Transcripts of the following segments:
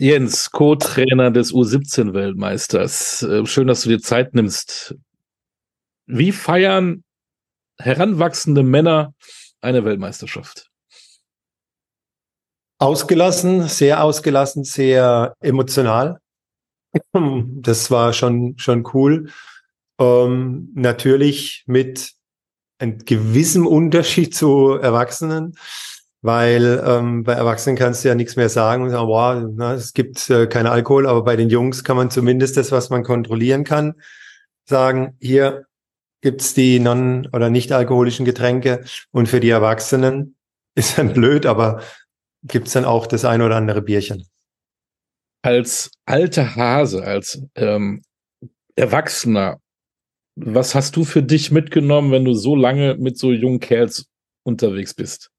Jens, Co-Trainer des U17-Weltmeisters. Äh, schön, dass du dir Zeit nimmst. Wie feiern heranwachsende Männer eine Weltmeisterschaft? Ausgelassen, sehr ausgelassen, sehr emotional. Das war schon, schon cool. Ähm, natürlich mit einem gewissen Unterschied zu Erwachsenen weil ähm, bei Erwachsenen kannst du ja nichts mehr sagen und sagen, boah, na, es gibt äh, keinen Alkohol, aber bei den Jungs kann man zumindest das, was man kontrollieren kann, sagen, hier gibt's die non- oder nicht alkoholischen Getränke und für die Erwachsenen ist dann blöd, aber gibt's dann auch das ein oder andere Bierchen. Als alter Hase, als ähm, Erwachsener, was hast du für dich mitgenommen, wenn du so lange mit so jungen Kerls unterwegs bist?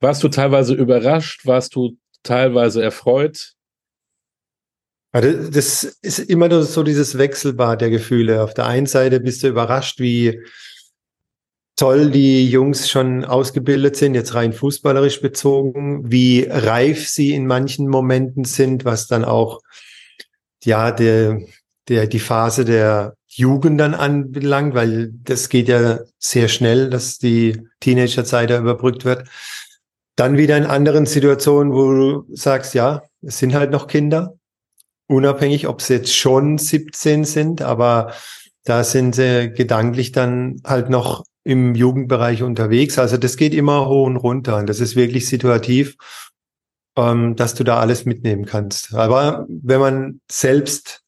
Warst du teilweise überrascht? Warst du teilweise erfreut? Also das ist immer so dieses Wechselbad der Gefühle. Auf der einen Seite bist du überrascht, wie toll die Jungs schon ausgebildet sind, jetzt rein fußballerisch bezogen, wie reif sie in manchen Momenten sind, was dann auch ja der, der die Phase der Jugend dann anbelangt, weil das geht ja sehr schnell, dass die Teenagerzeit da überbrückt wird. Dann wieder in anderen Situationen, wo du sagst, ja, es sind halt noch Kinder, unabhängig, ob sie jetzt schon 17 sind, aber da sind sie gedanklich dann halt noch im Jugendbereich unterwegs. Also das geht immer hoch und runter und das ist wirklich situativ, ähm, dass du da alles mitnehmen kannst. Aber wenn man selbst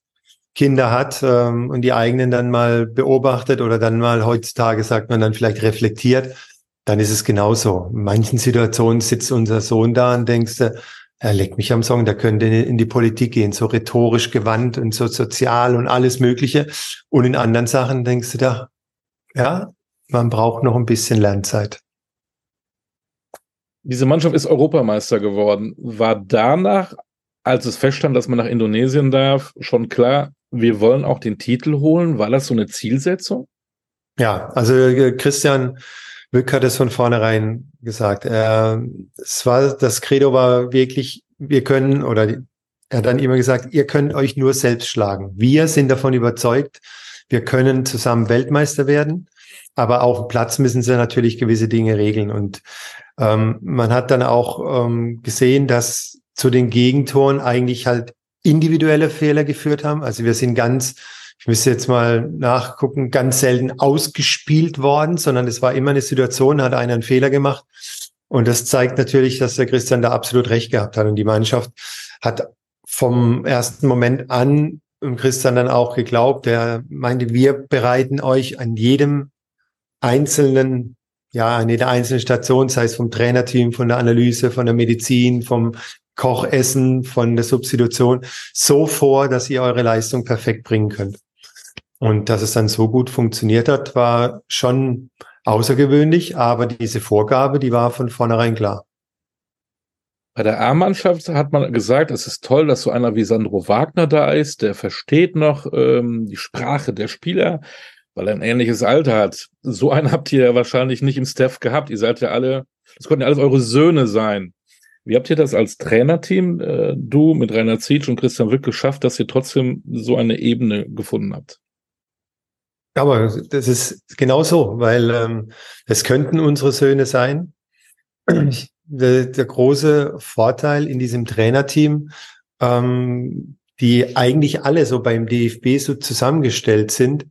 Kinder hat ähm, und die eigenen dann mal beobachtet oder dann mal heutzutage sagt man dann vielleicht reflektiert, dann ist es genauso. In manchen Situationen sitzt unser Sohn da und denkst du, er leckt mich am Song, der könnte in die Politik gehen, so rhetorisch gewandt und so sozial und alles Mögliche. Und in anderen Sachen denkst du da, ja, man braucht noch ein bisschen Lernzeit. Diese Mannschaft ist Europameister geworden. War danach, als es feststand, dass man nach Indonesien darf, schon klar, wir wollen auch den Titel holen? War das so eine Zielsetzung? Ja, also äh, Christian Mück hat es von vornherein gesagt. Er, es war, das Credo war wirklich, wir können, oder er hat dann immer gesagt, ihr könnt euch nur selbst schlagen. Wir sind davon überzeugt, wir können zusammen Weltmeister werden, aber auf dem Platz müssen sie natürlich gewisse Dinge regeln. Und ähm, man hat dann auch ähm, gesehen, dass zu den Gegentoren eigentlich halt individuelle Fehler geführt haben. Also wir sind ganz ich müsste jetzt mal nachgucken, ganz selten ausgespielt worden, sondern es war immer eine Situation, hat einer einen Fehler gemacht. Und das zeigt natürlich, dass der Christian da absolut recht gehabt hat. Und die Mannschaft hat vom ersten Moment an Christian dann auch geglaubt, er meinte, wir bereiten euch an jedem einzelnen, ja, an jeder einzelnen Station, sei es vom Trainerteam, von der Analyse, von der Medizin, vom Kochessen, von der Substitution, so vor, dass ihr eure Leistung perfekt bringen könnt. Und dass es dann so gut funktioniert hat, war schon außergewöhnlich, aber diese Vorgabe, die war von vornherein klar. Bei der A-Mannschaft hat man gesagt, es ist toll, dass so einer wie Sandro Wagner da ist, der versteht noch ähm, die Sprache der Spieler, weil er ein ähnliches Alter hat. So einen habt ihr ja wahrscheinlich nicht im Staff gehabt. Ihr seid ja alle, das konnten ja alles eure Söhne sein. Wie habt ihr das als Trainerteam, äh, du mit Rainer Zietsch und Christian Wick, geschafft, dass ihr trotzdem so eine Ebene gefunden habt? Aber das ist genau so, weil ähm, es könnten unsere Söhne sein. der, der große Vorteil in diesem Trainerteam, ähm, die eigentlich alle so beim DFB so zusammengestellt sind,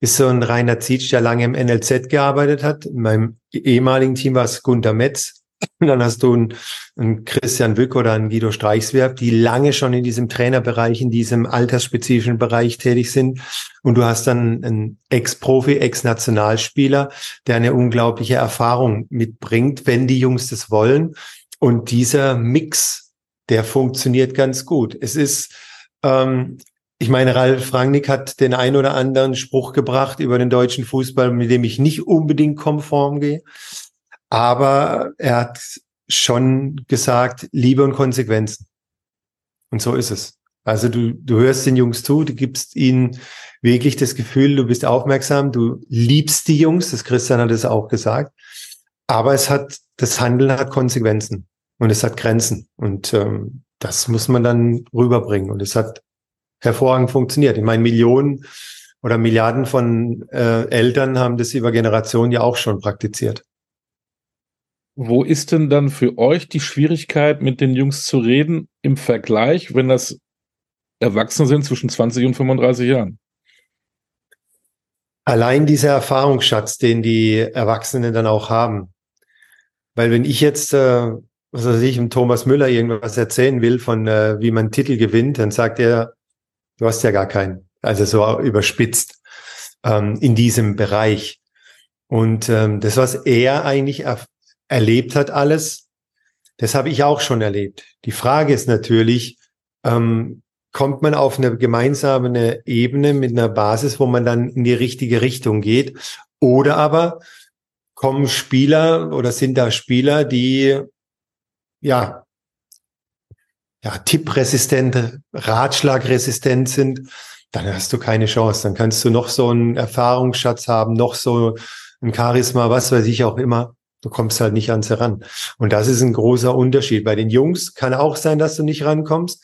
ist so ein Rainer Zietsch, der lange im NLZ gearbeitet hat. In meinem ehemaligen Team war es Gunter Metz, dann hast du einen, einen Christian Wück oder einen Guido Streichswerb, die lange schon in diesem Trainerbereich, in diesem altersspezifischen Bereich tätig sind. Und du hast dann einen Ex-Profi, Ex-Nationalspieler, der eine unglaubliche Erfahrung mitbringt, wenn die Jungs das wollen. Und dieser Mix, der funktioniert ganz gut. Es ist, ähm, ich meine, Ralf Rangnick hat den ein oder anderen Spruch gebracht über den deutschen Fußball, mit dem ich nicht unbedingt konform gehe. Aber er hat schon gesagt, Liebe und Konsequenzen. Und so ist es. Also du, du hörst den Jungs zu, du gibst ihnen wirklich das Gefühl, du bist aufmerksam, du liebst die Jungs, das Christian hat es auch gesagt. Aber es hat, das Handeln hat Konsequenzen und es hat Grenzen. Und ähm, das muss man dann rüberbringen. Und es hat hervorragend funktioniert. Ich meine, Millionen oder Milliarden von äh, Eltern haben das über Generationen ja auch schon praktiziert. Wo ist denn dann für euch die Schwierigkeit, mit den Jungs zu reden im Vergleich, wenn das Erwachsene sind zwischen 20 und 35 Jahren? Allein dieser Erfahrungsschatz, den die Erwachsenen dann auch haben. Weil wenn ich jetzt, äh, was weiß ich, dem Thomas Müller irgendwas erzählen will von, äh, wie man Titel gewinnt, dann sagt er, du hast ja gar keinen. Also so überspitzt ähm, in diesem Bereich. Und ähm, das, was er eigentlich erlebt hat, alles, das habe ich auch schon erlebt. Die Frage ist natürlich, ähm, kommt man auf eine gemeinsame Ebene mit einer Basis, wo man dann in die richtige Richtung geht? Oder aber kommen Spieler oder sind da Spieler, die ja, ja, tippresistent, ratschlagresistent sind, dann hast du keine Chance. Dann kannst du noch so einen Erfahrungsschatz haben, noch so ein Charisma, was weiß ich auch immer. Du kommst halt nicht ans heran. Und das ist ein großer Unterschied. Bei den Jungs kann auch sein, dass du nicht rankommst.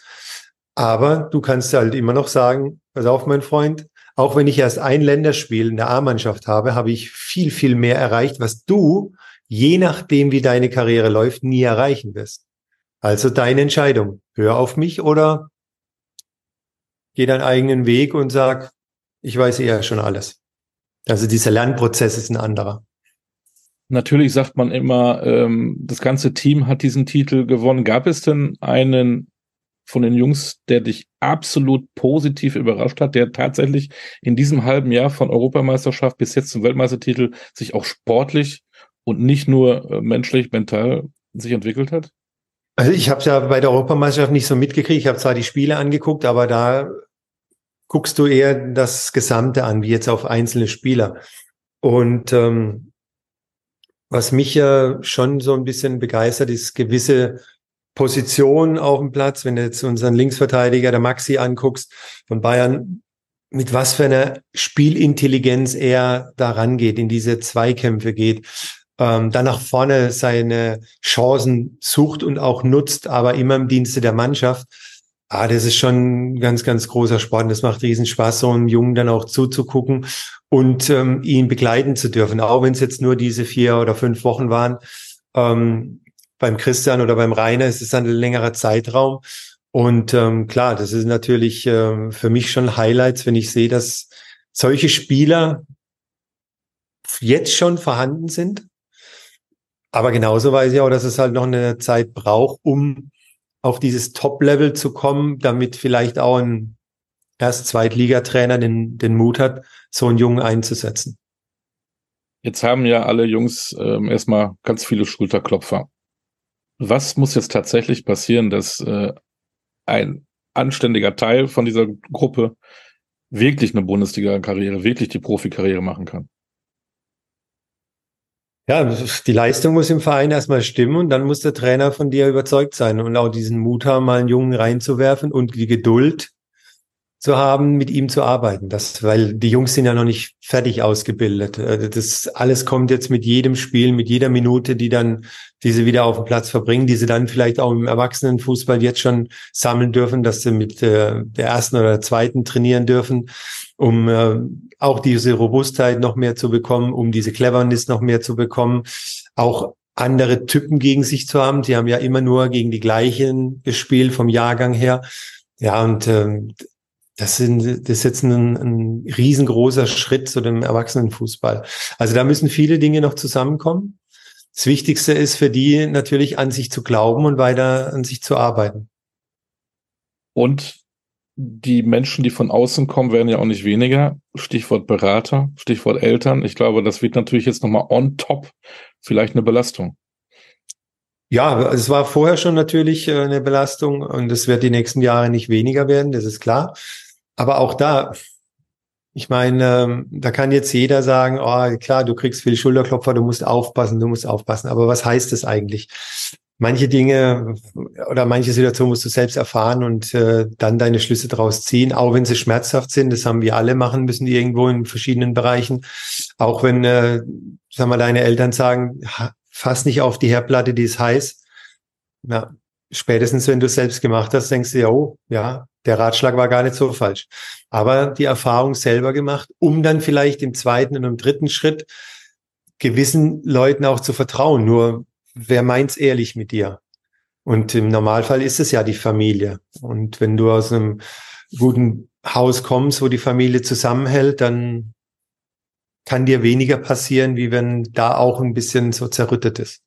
Aber du kannst halt immer noch sagen, pass auf, mein Freund, auch wenn ich erst ein Länderspiel in der A-Mannschaft habe, habe ich viel, viel mehr erreicht, was du, je nachdem, wie deine Karriere läuft, nie erreichen wirst. Also deine Entscheidung. Hör auf mich oder geh deinen eigenen Weg und sag, ich weiß eher schon alles. Also dieser Lernprozess ist ein anderer. Natürlich sagt man immer, ähm, das ganze Team hat diesen Titel gewonnen. Gab es denn einen von den Jungs, der dich absolut positiv überrascht hat, der tatsächlich in diesem halben Jahr von Europameisterschaft bis jetzt zum Weltmeistertitel sich auch sportlich und nicht nur äh, menschlich, mental sich entwickelt hat? Also ich habe ja bei der Europameisterschaft nicht so mitgekriegt. Ich habe zwar die Spiele angeguckt, aber da guckst du eher das Gesamte an, wie jetzt auf einzelne Spieler. Und ähm, was mich ja schon so ein bisschen begeistert, ist gewisse Position auf dem Platz. Wenn du jetzt unseren Linksverteidiger, der Maxi, anguckst von Bayern, mit was für einer Spielintelligenz er da rangeht, in diese Zweikämpfe geht, ähm, dann nach vorne seine Chancen sucht und auch nutzt, aber immer im Dienste der Mannschaft. Ah, das ist schon ein ganz, ganz großer Sport. Und das macht riesen Spaß, so einem Jungen dann auch zuzugucken und ähm, ihn begleiten zu dürfen. Auch wenn es jetzt nur diese vier oder fünf Wochen waren. Ähm, beim Christian oder beim Rainer ist es ein längerer Zeitraum. Und ähm, klar, das ist natürlich ähm, für mich schon Highlights, wenn ich sehe, dass solche Spieler jetzt schon vorhanden sind. Aber genauso weiß ich auch, dass es halt noch eine Zeit braucht, um auf dieses Top-Level zu kommen, damit vielleicht auch ein erst Zweitligatrainer den, den Mut hat, so einen Jungen einzusetzen. Jetzt haben ja alle Jungs ähm, erstmal ganz viele Schulterklopfer. Was muss jetzt tatsächlich passieren, dass äh, ein anständiger Teil von dieser Gruppe wirklich eine Bundesliga-Karriere, wirklich die Profikarriere machen kann? Ja, die Leistung muss im Verein erstmal stimmen und dann muss der Trainer von dir überzeugt sein und auch diesen Mut haben, mal einen Jungen reinzuwerfen und die Geduld zu haben, mit ihm zu arbeiten. Das, weil die Jungs sind ja noch nicht fertig ausgebildet. Äh, das alles kommt jetzt mit jedem Spiel, mit jeder Minute, die dann diese wieder auf dem Platz verbringen, die sie dann vielleicht auch im Erwachsenenfußball jetzt schon sammeln dürfen, dass sie mit äh, der ersten oder zweiten trainieren dürfen, um äh, auch diese Robustheit noch mehr zu bekommen, um diese Cleverness noch mehr zu bekommen, auch andere Typen gegen sich zu haben. Sie haben ja immer nur gegen die gleichen gespielt vom Jahrgang her. Ja, und ähm, das, sind, das ist jetzt ein, ein riesengroßer Schritt zu dem Erwachsenenfußball. Also da müssen viele Dinge noch zusammenkommen. Das Wichtigste ist für die natürlich an sich zu glauben und weiter an sich zu arbeiten. Und die Menschen, die von außen kommen, werden ja auch nicht weniger. Stichwort Berater, Stichwort Eltern. Ich glaube, das wird natürlich jetzt nochmal on top vielleicht eine Belastung. Ja, es war vorher schon natürlich äh, eine Belastung und es wird die nächsten Jahre nicht weniger werden, das ist klar. Aber auch da, ich meine, ähm, da kann jetzt jeder sagen, oh klar, du kriegst viel Schulterklopfer, du musst aufpassen, du musst aufpassen. Aber was heißt das eigentlich? manche Dinge oder manche Situationen musst du selbst erfahren und äh, dann deine Schlüsse daraus ziehen, auch wenn sie schmerzhaft sind. Das haben wir alle machen müssen irgendwo in verschiedenen Bereichen. Auch wenn, äh, sagen wir, deine Eltern sagen, fass nicht auf die Herdplatte, die ist heiß. Ja, spätestens wenn du es selbst gemacht hast, denkst du ja, oh, ja, der Ratschlag war gar nicht so falsch. Aber die Erfahrung selber gemacht, um dann vielleicht im zweiten und im dritten Schritt gewissen Leuten auch zu vertrauen. Nur wer meint's ehrlich mit dir? Und im Normalfall ist es ja die Familie. Und wenn du aus einem guten Haus kommst, wo die Familie zusammenhält, dann kann dir weniger passieren, wie wenn da auch ein bisschen so zerrüttet ist.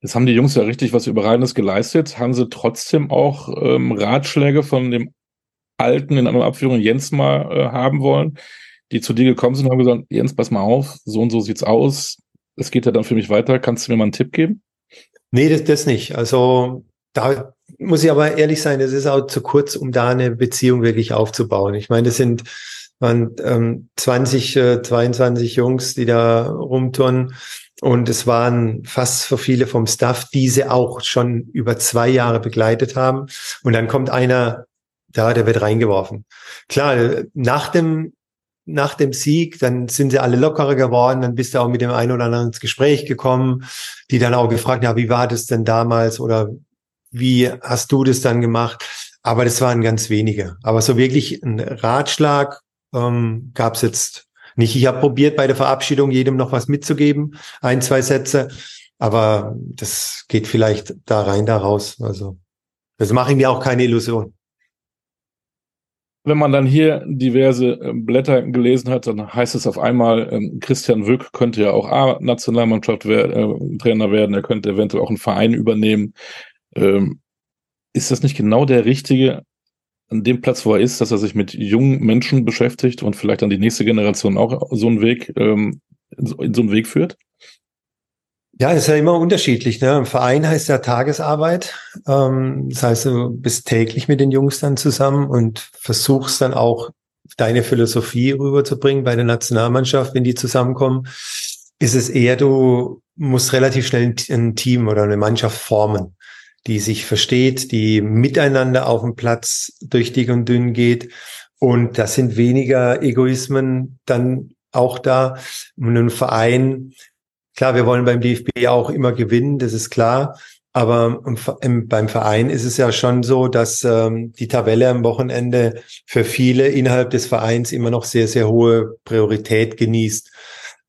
Jetzt haben die Jungs ja richtig was Überragendes geleistet. Haben sie trotzdem auch ähm, Ratschläge von dem alten, in einer Abführung Jens mal äh, haben wollen, die zu dir gekommen sind und haben gesagt, Jens, pass mal auf, so und so sieht's aus. Es geht ja dann für mich weiter. Kannst du mir mal einen Tipp geben? Nee, das, das nicht. Also da muss ich aber ehrlich sein, es ist auch zu kurz, um da eine Beziehung wirklich aufzubauen. Ich meine, das sind waren ähm, 20, äh, 22 Jungs, die da rumturnen. Und es waren fast so viele vom Staff, die sie auch schon über zwei Jahre begleitet haben. Und dann kommt einer, da, der wird reingeworfen. Klar, nach dem, nach dem Sieg, dann sind sie alle lockerer geworden, dann bist du auch mit dem einen oder anderen ins Gespräch gekommen, die dann auch gefragt, ja, wie war das denn damals oder wie hast du das dann gemacht? Aber das waren ganz wenige. Aber so wirklich ein Ratschlag ähm, gab es jetzt nicht. Ich habe probiert, bei der Verabschiedung jedem noch was mitzugeben, ein, zwei Sätze, aber das geht vielleicht da rein, da raus. Also das mache ich mir auch keine Illusion. Wenn man dann hier diverse äh, Blätter gelesen hat, dann heißt es auf einmal, ähm, Christian Wück könnte ja auch A-Nationalmannschaft äh, werden, er könnte eventuell auch einen Verein übernehmen. Ähm, ist das nicht genau der richtige an dem Platz, wo er ist, dass er sich mit jungen Menschen beschäftigt und vielleicht dann die nächste Generation auch so einen Weg, ähm, in so einen Weg führt? Ja, ist ja immer unterschiedlich. Ne? Im Verein heißt ja Tagesarbeit. Ähm, das heißt, du bist täglich mit den Jungs dann zusammen und versuchst dann auch deine Philosophie rüberzubringen bei der Nationalmannschaft, wenn die zusammenkommen. Ist es eher, du musst relativ schnell ein Team oder eine Mannschaft formen die sich versteht, die miteinander auf dem Platz durch dick und dünn geht. Und da sind weniger Egoismen dann auch da. Und ein Verein, klar, wir wollen beim DFB auch immer gewinnen, das ist klar. Aber im, beim Verein ist es ja schon so, dass ähm, die Tabelle am Wochenende für viele innerhalb des Vereins immer noch sehr, sehr hohe Priorität genießt.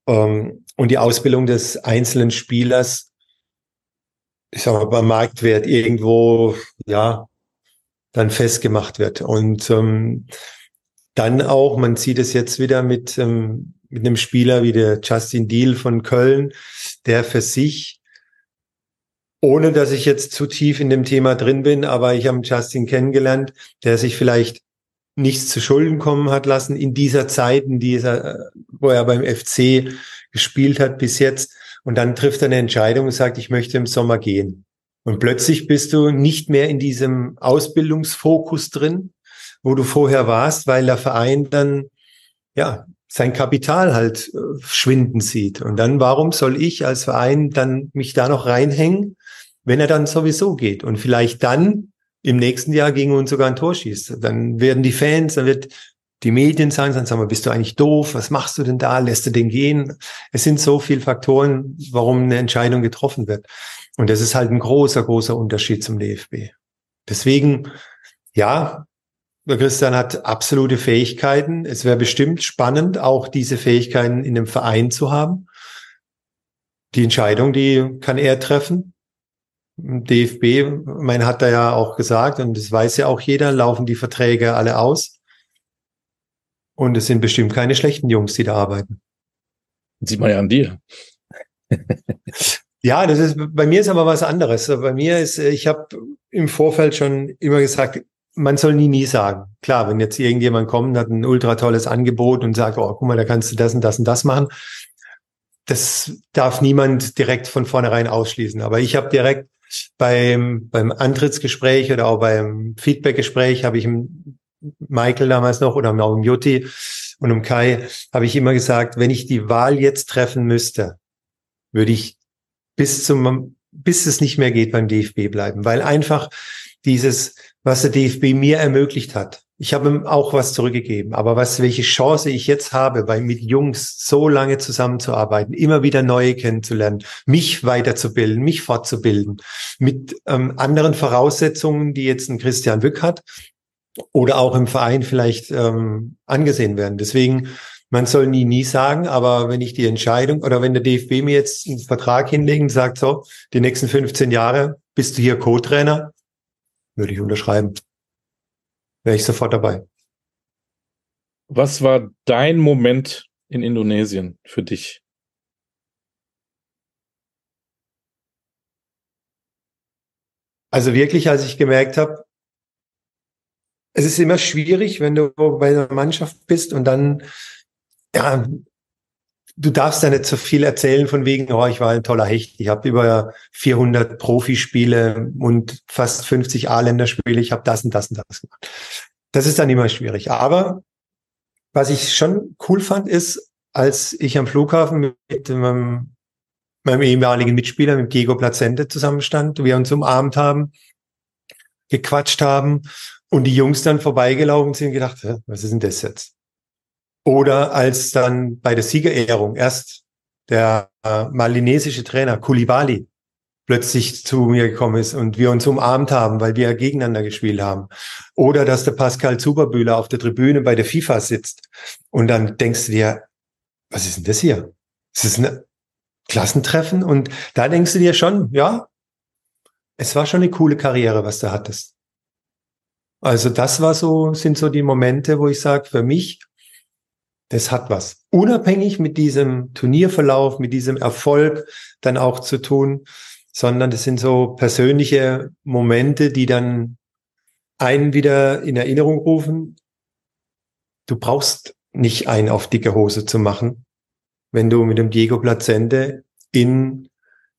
Ähm, und die Ausbildung des einzelnen Spielers ich sag mal, beim Marktwert irgendwo, ja, dann festgemacht wird. Und ähm, dann auch, man sieht es jetzt wieder mit, ähm, mit einem Spieler wie der Justin Deal von Köln, der für sich, ohne dass ich jetzt zu tief in dem Thema drin bin, aber ich habe Justin kennengelernt, der sich vielleicht nichts zu Schulden kommen hat lassen in dieser Zeit, in dieser, wo er beim FC gespielt hat bis jetzt, und dann trifft er eine Entscheidung und sagt, ich möchte im Sommer gehen. Und plötzlich bist du nicht mehr in diesem Ausbildungsfokus drin, wo du vorher warst, weil der Verein dann, ja, sein Kapital halt äh, schwinden sieht. Und dann, warum soll ich als Verein dann mich da noch reinhängen, wenn er dann sowieso geht und vielleicht dann im nächsten Jahr gegen uns sogar ein Tor schießt? Dann werden die Fans, dann wird die Medien sagen, dann sagen wir, bist du eigentlich doof? Was machst du denn da? Lässt du den gehen? Es sind so viele Faktoren, warum eine Entscheidung getroffen wird. Und das ist halt ein großer, großer Unterschied zum DFB. Deswegen, ja, der Christian hat absolute Fähigkeiten. Es wäre bestimmt spannend, auch diese Fähigkeiten in einem Verein zu haben. Die Entscheidung, die kann er treffen. DFB, mein hat er ja auch gesagt, und das weiß ja auch jeder, laufen die Verträge alle aus. Und es sind bestimmt keine schlechten Jungs, die da arbeiten. sieht man ja an dir. ja, das ist bei mir ist aber was anderes. Bei mir ist, ich habe im Vorfeld schon immer gesagt, man soll nie, nie sagen. Klar, wenn jetzt irgendjemand kommt, hat ein ultra tolles Angebot und sagt, oh, guck mal, da kannst du das und das und das machen. Das darf niemand direkt von vornherein ausschließen. Aber ich habe direkt beim, beim Antrittsgespräch oder auch beim Feedbackgespräch habe ich Michael damals noch oder auch um Jutti und um Kai habe ich immer gesagt, wenn ich die Wahl jetzt treffen müsste, würde ich bis zum, bis es nicht mehr geht beim DFB bleiben, weil einfach dieses, was der DFB mir ermöglicht hat, ich habe ihm auch was zurückgegeben. Aber was, welche Chance ich jetzt habe, bei mit Jungs so lange zusammenzuarbeiten, immer wieder neue kennenzulernen, mich weiterzubilden, mich fortzubilden, mit ähm, anderen Voraussetzungen, die jetzt ein Christian Wück hat oder auch im Verein vielleicht ähm, angesehen werden. Deswegen, man soll nie, nie sagen, aber wenn ich die Entscheidung oder wenn der DFB mir jetzt einen Vertrag hinlegt und sagt, so, die nächsten 15 Jahre bist du hier Co-Trainer, würde ich unterschreiben wäre ich sofort dabei. Was war dein Moment in Indonesien für dich? Also wirklich, als ich gemerkt habe, es ist immer schwierig, wenn du bei einer Mannschaft bist und dann, ja, du darfst ja nicht so viel erzählen von wegen, oh, ich war ein toller Hecht. Ich habe über 400 Profispiele und fast 50 A-Länderspiele. Ich habe das und das und das gemacht. Das ist dann immer schwierig. Aber was ich schon cool fand, ist, als ich am Flughafen mit meinem, meinem ehemaligen Mitspieler, mit Diego Plazente zusammenstand, wir uns umarmt haben, gequatscht haben und die Jungs dann vorbeigelaufen sind und gedacht, was ist denn das jetzt? Oder als dann bei der Siegerehrung erst der äh, malinesische Trainer Kulibali plötzlich zu mir gekommen ist und wir uns umarmt haben, weil wir gegeneinander gespielt haben. Oder dass der Pascal Zuberbühler auf der Tribüne bei der FIFA sitzt und dann denkst du dir, was ist denn das hier? Ist das ein Klassentreffen? Und da denkst du dir schon, ja, es war schon eine coole Karriere, was du hattest. Also das war so, sind so die Momente, wo ich sage, für mich, das hat was. Unabhängig mit diesem Turnierverlauf, mit diesem Erfolg dann auch zu tun sondern das sind so persönliche Momente, die dann einen wieder in Erinnerung rufen. Du brauchst nicht ein auf dicke Hose zu machen, wenn du mit dem Diego Plazente in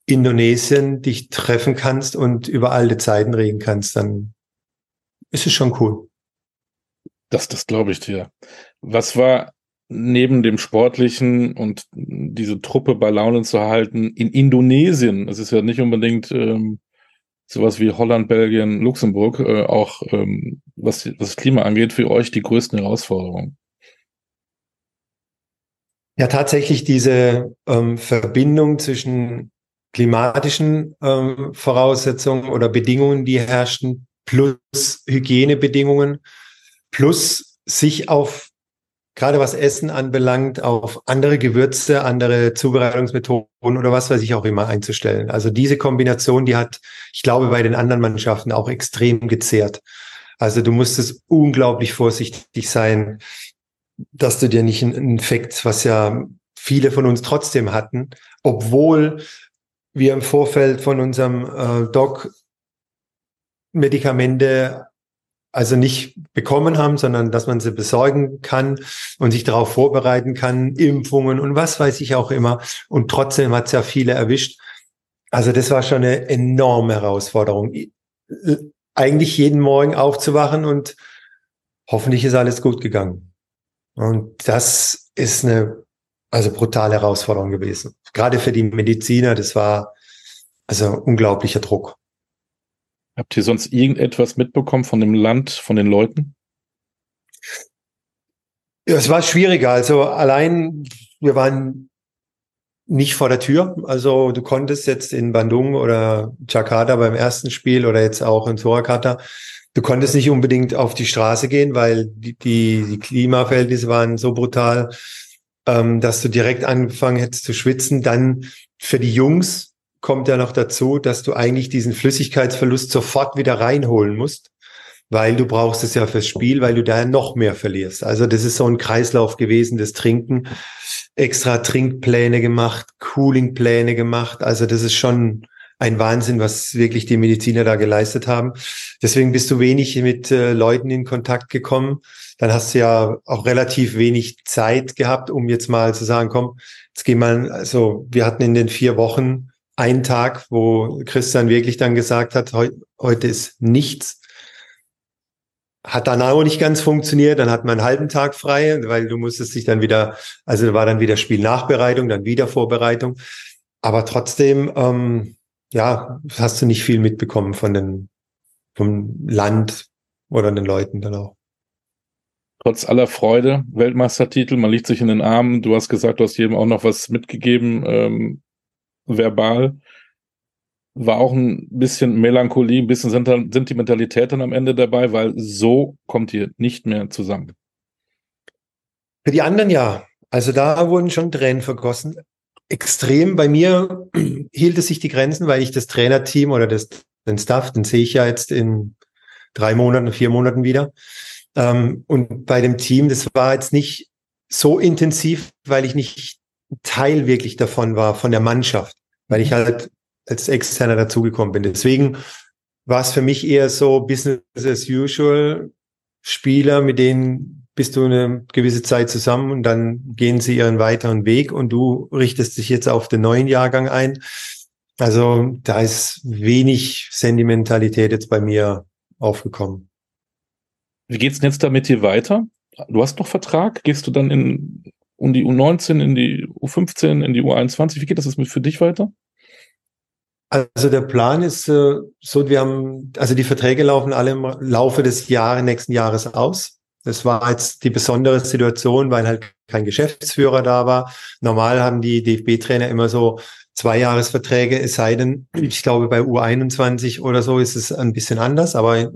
Indonesien dich treffen kannst und über alte Zeiten reden kannst, dann ist es schon cool. Das, das glaube ich dir. Was war neben dem Sportlichen und diese Truppe bei Laune zu halten, in Indonesien, es ist ja nicht unbedingt ähm, sowas wie Holland, Belgien, Luxemburg, äh, auch ähm, was, was das Klima angeht, für euch die größten Herausforderungen? Ja, tatsächlich diese ähm, Verbindung zwischen klimatischen ähm, Voraussetzungen oder Bedingungen, die herrschten, plus Hygienebedingungen, plus sich auf gerade was Essen anbelangt, auf andere Gewürze, andere Zubereitungsmethoden oder was weiß ich auch immer einzustellen. Also diese Kombination, die hat, ich glaube, bei den anderen Mannschaften auch extrem gezehrt. Also du musstest unglaublich vorsichtig sein, dass du dir nicht einen Infekt, was ja viele von uns trotzdem hatten, obwohl wir im Vorfeld von unserem äh, Doc Medikamente also nicht bekommen haben, sondern dass man sie besorgen kann und sich darauf vorbereiten kann, Impfungen und was weiß ich auch immer. Und trotzdem hat es ja viele erwischt. Also das war schon eine enorme Herausforderung. Eigentlich jeden Morgen aufzuwachen und hoffentlich ist alles gut gegangen. Und das ist eine also brutale Herausforderung gewesen. Gerade für die Mediziner, das war also unglaublicher Druck. Habt ihr sonst irgendetwas mitbekommen von dem Land, von den Leuten? Ja, es war schwieriger. Also allein, wir waren nicht vor der Tür. Also du konntest jetzt in Bandung oder Jakarta beim ersten Spiel oder jetzt auch in Surakarta, du konntest nicht unbedingt auf die Straße gehen, weil die, die, die Klimaverhältnisse waren so brutal, ähm, dass du direkt angefangen hättest zu schwitzen. Dann für die Jungs kommt ja noch dazu, dass du eigentlich diesen Flüssigkeitsverlust sofort wieder reinholen musst, weil du brauchst es ja fürs Spiel, weil du da noch mehr verlierst. Also das ist so ein Kreislauf gewesen, das Trinken, extra Trinkpläne gemacht, Coolingpläne gemacht. Also das ist schon ein Wahnsinn, was wirklich die Mediziner da geleistet haben. Deswegen bist du wenig mit äh, Leuten in Kontakt gekommen. Dann hast du ja auch relativ wenig Zeit gehabt, um jetzt mal zu sagen, komm, jetzt geh mal, also wir hatten in den vier Wochen ein Tag, wo Christian wirklich dann gesagt hat, heu, heute ist nichts. Hat dann auch nicht ganz funktioniert. Dann hat man einen halben Tag frei, weil du musstest dich dann wieder, also war dann wieder Spielnachbereitung, dann wieder Vorbereitung. Aber trotzdem, ähm, ja, hast du nicht viel mitbekommen von den, vom Land oder den Leuten dann auch. trotz aller Freude, Weltmeistertitel, man liegt sich in den Armen. Du hast gesagt, du hast jedem auch noch was mitgegeben, ähm, verbal. War auch ein bisschen Melancholie, ein bisschen Sentimentalität dann am Ende dabei, weil so kommt ihr nicht mehr zusammen. Für die anderen ja. Also da wurden schon Tränen vergossen. Extrem. Bei mir hielt es sich die Grenzen, weil ich das Trainerteam oder das, den Staff, den sehe ich ja jetzt in drei Monaten, vier Monaten wieder. Ähm, und bei dem Team, das war jetzt nicht so intensiv, weil ich nicht Teil wirklich davon war, von der Mannschaft, weil ich halt als Externer dazugekommen bin. Deswegen war es für mich eher so Business as usual. Spieler, mit denen bist du eine gewisse Zeit zusammen und dann gehen sie ihren weiteren Weg und du richtest dich jetzt auf den neuen Jahrgang ein. Also da ist wenig Sentimentalität jetzt bei mir aufgekommen. Wie geht's denn jetzt damit hier weiter? Du hast noch Vertrag? Gehst du dann in, um die U19, in die U15, in die U21? Wie geht das jetzt für dich weiter? Also der Plan ist äh, so, wir haben, also die Verträge laufen alle im Laufe des Jahres, nächsten Jahres aus. Das war jetzt die besondere Situation, weil halt kein Geschäftsführer da war. Normal haben die DFB-Trainer immer so zwei Jahresverträge, es sei denn, ich glaube bei U21 oder so ist es ein bisschen anders, aber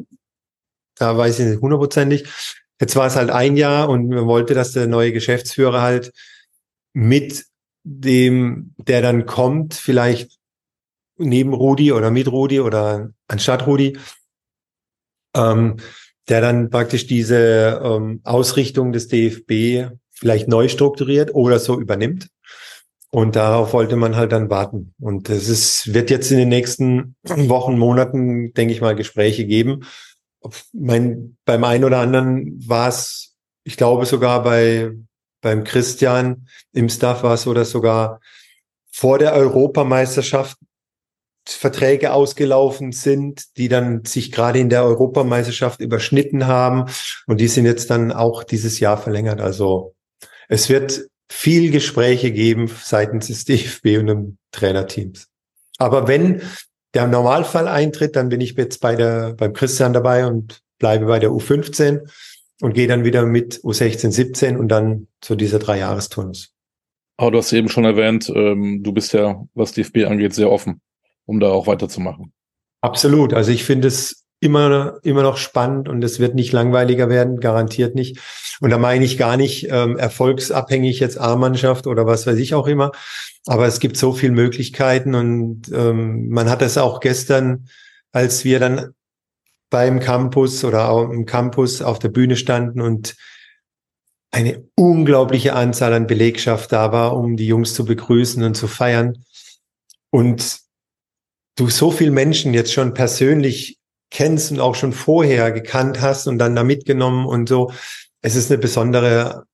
da weiß ich nicht hundertprozentig. Jetzt war es halt ein Jahr und man wollte, dass der neue Geschäftsführer halt mit dem, der dann kommt, vielleicht neben Rudi oder mit Rudi oder anstatt Rudi, ähm, der dann praktisch diese ähm, Ausrichtung des DFB vielleicht neu strukturiert oder so übernimmt. Und darauf wollte man halt dann warten. Und es wird jetzt in den nächsten Wochen, Monaten, denke ich mal, Gespräche geben mein, beim einen oder anderen war es, ich glaube sogar bei beim Christian im Staff war es dass sogar vor der Europameisterschaft Verträge ausgelaufen sind, die dann sich gerade in der Europameisterschaft überschnitten haben und die sind jetzt dann auch dieses Jahr verlängert. Also es wird viel Gespräche geben seitens des DFB und dem Trainerteams. Aber wenn der Normalfall eintritt, dann bin ich jetzt bei der, beim Christian dabei und bleibe bei der U15 und gehe dann wieder mit U16, 17 und dann zu dieser Dreijahresturnus. Aber du hast eben schon erwähnt, ähm, du bist ja, was DFB angeht, sehr offen, um da auch weiterzumachen. Absolut. Also ich finde es immer, immer noch spannend und es wird nicht langweiliger werden, garantiert nicht. Und da meine ich gar nicht ähm, erfolgsabhängig jetzt A-Mannschaft oder was weiß ich auch immer. Aber es gibt so viele Möglichkeiten und ähm, man hat das auch gestern, als wir dann beim Campus oder auch im Campus auf der Bühne standen und eine unglaubliche Anzahl an Belegschaft da war, um die Jungs zu begrüßen und zu feiern. Und du so viel Menschen jetzt schon persönlich kennst und auch schon vorher gekannt hast und dann da mitgenommen und so. Es ist eine besondere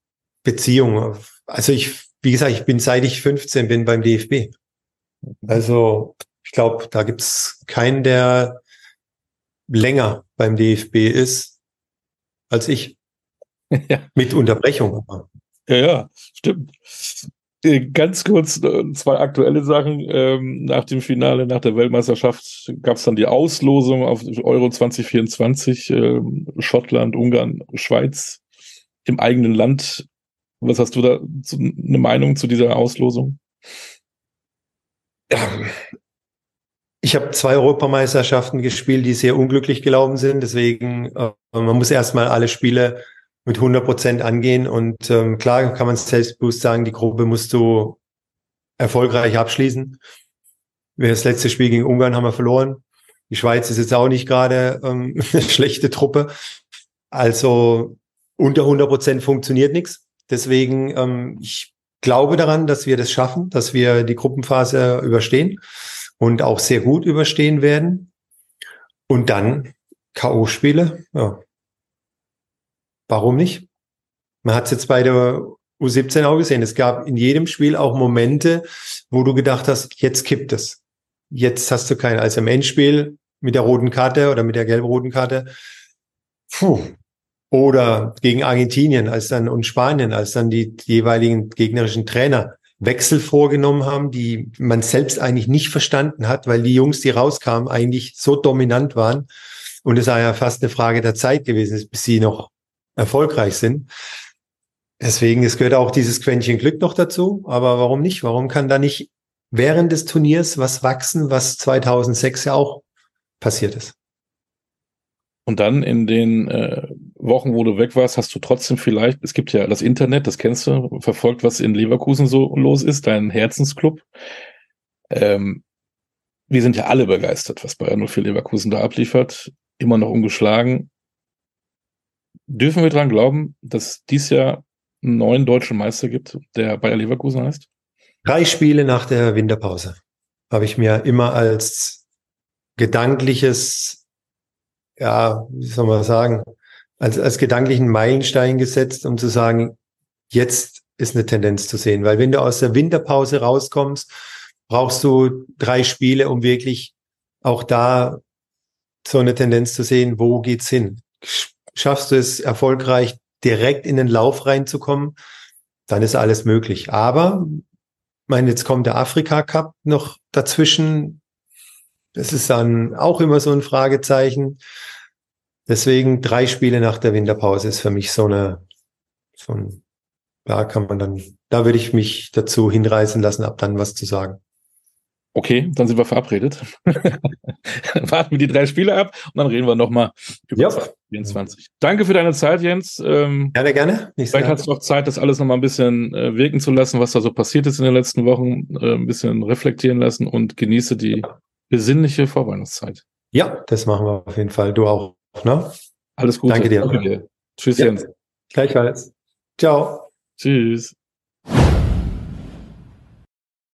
Beziehung. Also ich, wie gesagt, ich bin seit ich 15 bin beim DFB. Also ich glaube, da gibt's keinen, der länger beim DFB ist als ich. Ja. Mit Unterbrechung. Ja, ja, stimmt. Äh, ganz kurz äh, zwei aktuelle Sachen. Ähm, nach dem Finale, nach der Weltmeisterschaft gab es dann die Auslosung auf Euro 2024, ähm, Schottland, Ungarn, Schweiz im eigenen Land. Was hast du da eine Meinung zu dieser Auslosung? Ich habe zwei Europameisterschaften gespielt, die sehr unglücklich gelaufen sind. Deswegen, äh, man muss erstmal alle Spiele mit 100 Prozent angehen. Und ähm, klar kann man selbstbewusst sagen, die Gruppe musst du erfolgreich abschließen. Das letzte Spiel gegen Ungarn haben wir verloren. Die Schweiz ist jetzt auch nicht gerade ähm, eine schlechte Truppe. Also unter 100 Prozent funktioniert nichts. Deswegen, ähm, ich glaube daran, dass wir das schaffen, dass wir die Gruppenphase überstehen und auch sehr gut überstehen werden. Und dann K.O.-Spiele, ja, Warum nicht? Man hat es jetzt bei der U17 auch gesehen. Es gab in jedem Spiel auch Momente, wo du gedacht hast, jetzt kippt es. Jetzt hast du keine. Also im Endspiel mit der roten Karte oder mit der gelb-roten Karte. Puh. Oder gegen Argentinien als dann und Spanien, als dann die jeweiligen gegnerischen Trainer Wechsel vorgenommen haben, die man selbst eigentlich nicht verstanden hat, weil die Jungs, die rauskamen, eigentlich so dominant waren. Und es war ja fast eine Frage der Zeit gewesen, bis sie noch erfolgreich sind. Deswegen, es gehört auch dieses Quäntchen Glück noch dazu. Aber warum nicht? Warum kann da nicht während des Turniers was wachsen, was 2006 ja auch passiert ist? Und dann in den äh, Wochen, wo du weg warst, hast du trotzdem vielleicht, es gibt ja das Internet, das kennst du, verfolgt, was in Leverkusen so los ist, dein Herzensclub. Ähm, wir sind ja alle begeistert, was Bayern 04 Leverkusen da abliefert. Immer noch ungeschlagen. Dürfen wir dran glauben, dass dies Jahr einen neuen deutschen Meister gibt, der Bayer Leverkusen heißt? Drei Spiele nach der Winterpause habe ich mir immer als gedankliches, ja, wie soll man sagen, als, als gedanklichen Meilenstein gesetzt, um zu sagen, jetzt ist eine Tendenz zu sehen. Weil wenn du aus der Winterpause rauskommst, brauchst du drei Spiele, um wirklich auch da so eine Tendenz zu sehen, wo geht's hin? Schaffst du es erfolgreich, direkt in den Lauf reinzukommen, dann ist alles möglich. Aber, meine, jetzt kommt der Afrika Cup noch dazwischen. Das ist dann auch immer so ein Fragezeichen. Deswegen drei Spiele nach der Winterpause ist für mich so eine, so ein, da kann man dann, da würde ich mich dazu hinreißen lassen, ab dann was zu sagen. Okay, dann sind wir verabredet. Warten wir die drei Spiele ab und dann reden wir nochmal über yep. 24. Danke für deine Zeit, Jens. Ähm, gerne, gerne. Nicht vielleicht hast du auch Zeit, das alles nochmal ein bisschen äh, wirken zu lassen, was da so passiert ist in den letzten Wochen, äh, ein bisschen reflektieren lassen und genieße die besinnliche Vorweihnachtszeit. Ja, das machen wir auf jeden Fall. Du auch. Ne? Alles Gute. Danke dir. Danke dir. Tschüss, ja. Jens. Gleichfalls. Ciao. Tschüss.